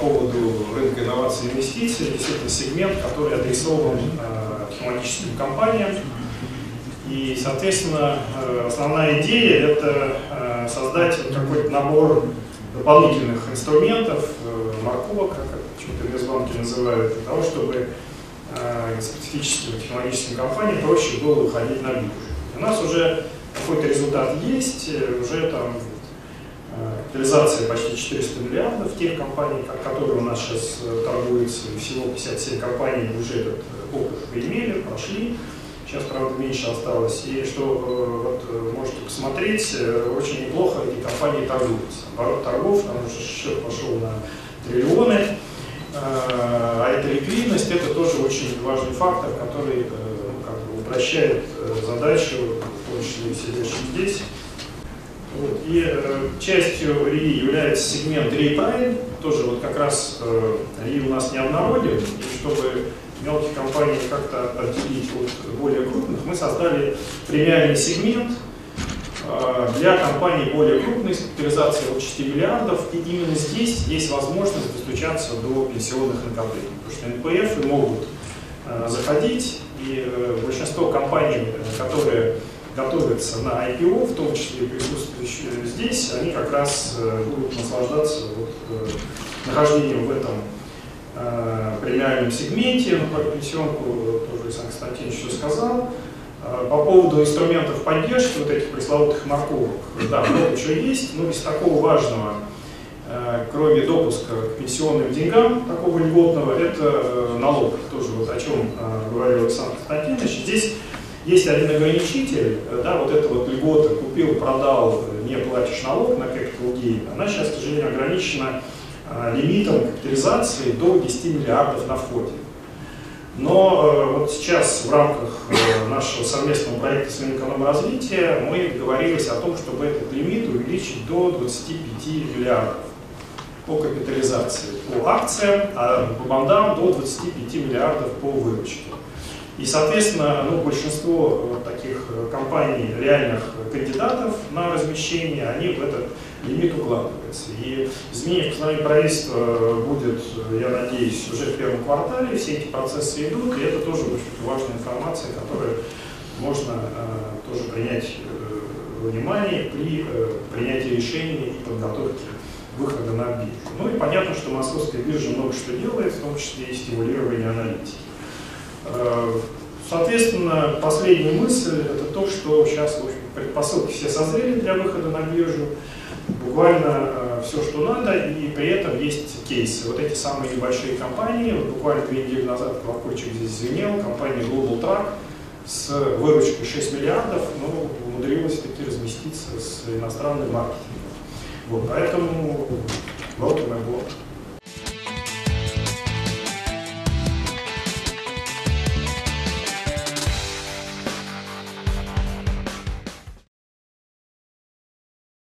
поводу рынка инноваций и инвестиций. Действительно, сегмент, который адресован э, технологическим компаниям. И, соответственно, э, основная идея – это э, создать какой-то набор дополнительных инструментов, морковок, как почему-то инвестбанки называют, для того, чтобы специфическим технологическим компаниям проще было выходить на биржу. У нас уже какой-то результат есть, уже там капитализация почти 400 миллиардов тех компаний, которые у нас сейчас э, торгуются, всего 57 компаний уже этот опыт поимели, прошли. Сейчас, правда, меньше осталось. И что вот, можете посмотреть, очень неплохо эти компании торгуются. Оборот торгов, там уже счет пошел на триллионы. А эта ликвидность – это тоже очень важный фактор, который как бы упрощает задачу, в том числе и сидящих здесь. Вот. И э, частью РИ является сегмент РИ тоже вот как раз э, РИ у нас не обнароден, и чтобы мелкие компании как-то отделить от более крупных, мы создали премиальный сегмент э, для компаний более крупных с капитализацией от 6 миллиардов, и именно здесь есть возможность достучаться до пенсионных накоплений, потому что НПФ могут э, заходить, и э, большинство компаний, э, которые готовятся на IPO, в том числе присутствующие здесь, они как раз э, будут наслаждаться вот, э, нахождением в этом э, премиальном сегменте. Ну, про пенсионку тоже Александр Константинович все сказал. По поводу инструментов поддержки, вот этих пресловутых морковок, да, много чего есть, но из такого важного, кроме допуска к пенсионным деньгам, такого льготного, это налог, тоже вот о чем говорил Александр Константинович. Здесь есть один ограничитель, э, да, вот эта вот льгота, купил, продал, не платишь налог на capital gain, она сейчас, к сожалению, ограничена а, лимитом капитализации до 10 миллиардов на входе. Но э, вот сейчас в рамках э, нашего совместного проекта с Минэкономразвития мы договорились о том, чтобы этот лимит увеличить до 25 миллиардов по капитализации по акциям, а по бандам до 25 миллиардов по выручке. И, соответственно, ну, большинство вот таких э, компаний, реальных кандидатов на размещение, они в этот лимит укладываются. И изменение постановления правительства будет, я надеюсь, уже в первом квартале. Все эти процессы идут, и это тоже очень важная информация, которую можно э, тоже принять э, внимание при э, принятии решений и подготовке выхода на биржу. Ну и понятно, что московская биржа много что делает, в том числе и стимулирование аналитики. Э, соответственно, последняя мысль – это то, что сейчас в общем, предпосылки все созрели для выхода на биржу, буквально э, все, что надо, и при этом есть кейсы. Вот эти самые небольшие компании, вот буквально две недели назад колокольчик здесь звенел, компания Global Track с выручкой 6 миллиардов, ну, умудрилась таки разместиться с иностранным маркетингом. Вот, поэтому.